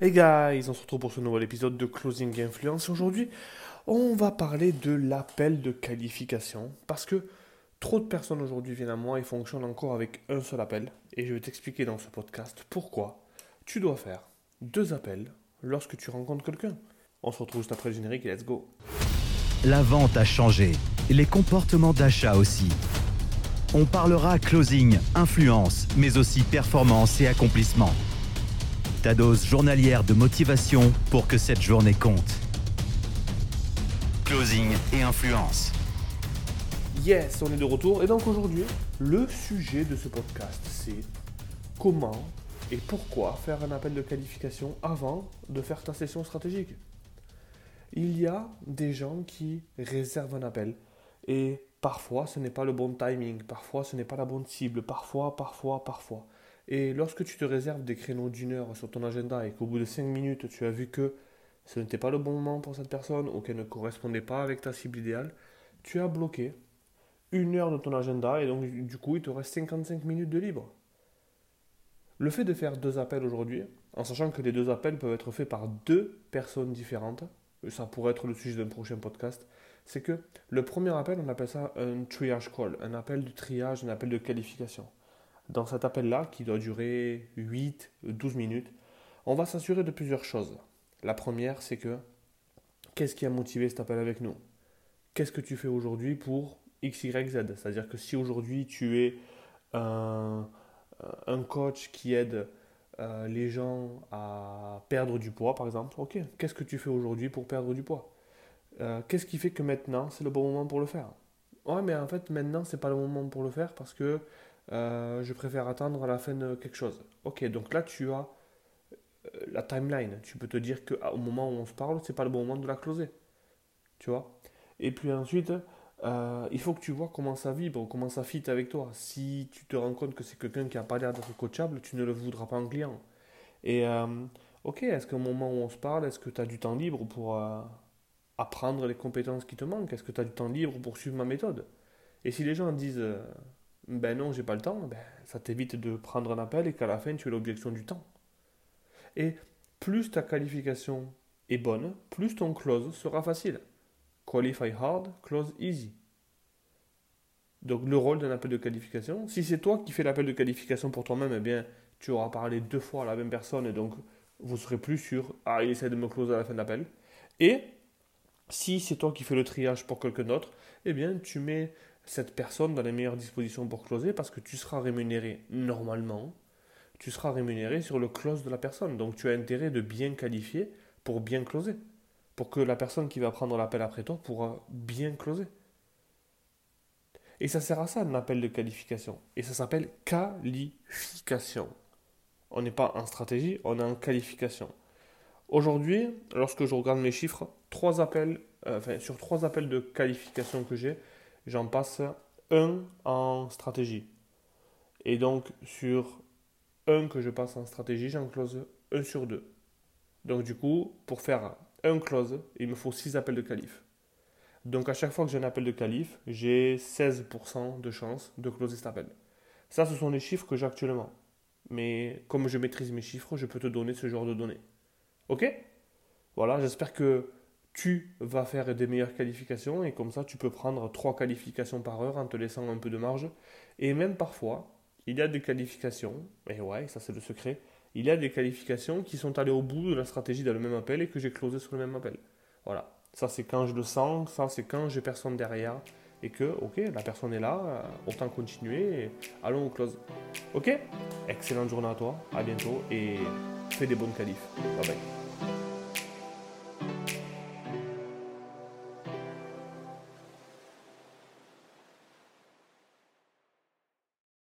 Hey guys, on se retrouve pour ce nouvel épisode de Closing Influence. Aujourd'hui, on va parler de l'appel de qualification parce que trop de personnes aujourd'hui viennent à moi et fonctionnent encore avec un seul appel. Et je vais t'expliquer dans ce podcast pourquoi tu dois faire deux appels lorsque tu rencontres quelqu'un. On se retrouve juste après le générique et let's go. La vente a changé, les comportements d'achat aussi. On parlera closing, influence, mais aussi performance et accomplissement ta dose journalière de motivation pour que cette journée compte. Closing et influence. Yes, on est de retour. Et donc aujourd'hui, le sujet de ce podcast, c'est comment et pourquoi faire un appel de qualification avant de faire ta session stratégique. Il y a des gens qui réservent un appel et parfois ce n'est pas le bon timing, parfois ce n'est pas la bonne cible, parfois, parfois, parfois. Et lorsque tu te réserves des créneaux d'une heure sur ton agenda et qu'au bout de 5 minutes, tu as vu que ce n'était pas le bon moment pour cette personne ou qu'elle ne correspondait pas avec ta cible idéale, tu as bloqué une heure de ton agenda et donc du coup, il te reste 55 minutes de libre. Le fait de faire deux appels aujourd'hui, en sachant que les deux appels peuvent être faits par deux personnes différentes, ça pourrait être le sujet d'un prochain podcast, c'est que le premier appel, on appelle ça un triage call, un appel de triage, un appel de qualification. Dans cet appel-là, qui doit durer 8-12 minutes, on va s'assurer de plusieurs choses. La première, c'est que qu'est-ce qui a motivé cet appel avec nous? Qu'est-ce que tu fais aujourd'hui pour X, Y, Z? C'est-à-dire que si aujourd'hui tu es un, coach qui aide euh, les gens à perdre du poids, par exemple, ok, qu'est-ce que tu fais aujourd'hui pour perdre du poids? Euh, Qu'est-ce qui fait que maintenant c'est le bon moment pour le faire? Ouais, mais en fait, maintenant, c'est pas le moment pour le faire parce que euh, je préfère attendre à la fin de quelque chose. Ok, donc là tu as euh, la timeline. Tu peux te dire qu'au moment où on se parle, c'est pas le bon moment de la closer. Tu vois? Et puis ensuite, euh, il faut que tu vois comment ça vibre, comment ça fit avec toi. Si tu te rends compte que c'est quelqu'un qui n'a pas l'air d'être coachable, tu ne le voudras pas en client. Et ok, est-ce qu'au moment où on se parle, est-ce que tu as du temps libre pour apprendre les compétences qui te manquent? Est-ce que tu as du temps libre pour suivre ma méthode? Et si les gens disent ben non, j'ai pas le temps, ben, ça t'évite de prendre un appel et qu'à la fin tu aies l'objection du temps. Et plus ta qualification est bonne, plus ton close sera facile. Qualify hard, close easy. Donc le rôle d'un appel de qualification, si c'est toi qui fais l'appel de qualification pour toi-même, eh bien tu auras parlé deux fois à la même personne et donc vous serez plus sûr, ah il essaie de me close à la fin de l'appel. Et si c'est toi qui fais le triage pour quelqu'un d'autre, eh bien tu mets cette personne dans les meilleures dispositions pour closer parce que tu seras rémunéré normalement, tu seras rémunéré sur le close de la personne. Donc tu as intérêt de bien qualifier pour bien closer. Pour que la personne qui va prendre l'appel après toi pourra bien closer. Et ça sert à ça un appel de qualification. Et ça s'appelle qualification. On n'est pas en stratégie, on est en qualification. Aujourd'hui, lorsque je regarde mes chiffres, trois appels, euh, enfin, sur trois appels de qualification que j'ai, j'en passe un en stratégie. Et donc sur un que je passe en stratégie, j'en close un sur deux. Donc du coup, pour faire un close, il me faut 6 appels de qualif. Donc à chaque fois que j'ai un appel de qualif, j'ai 16% de chance de closer cet appel. Ça, ce sont les chiffres que j'ai actuellement. Mais comme je maîtrise mes chiffres, je peux te donner ce genre de données. Ok? Voilà, j'espère que tu vas faire des meilleures qualifications et comme ça tu peux prendre trois qualifications par heure en te laissant un peu de marge. Et même parfois, il y a des qualifications, et ouais, ça c'est le secret, il y a des qualifications qui sont allées au bout de la stratégie dans le même appel et que j'ai closé sur le même appel. Voilà, ça c'est quand je le sens, ça c'est quand j'ai personne derrière et que, ok, la personne est là, euh, autant continuer allons au close. Ok? Excellente journée à toi, à bientôt et fais des bonnes qualifs. Bye bye.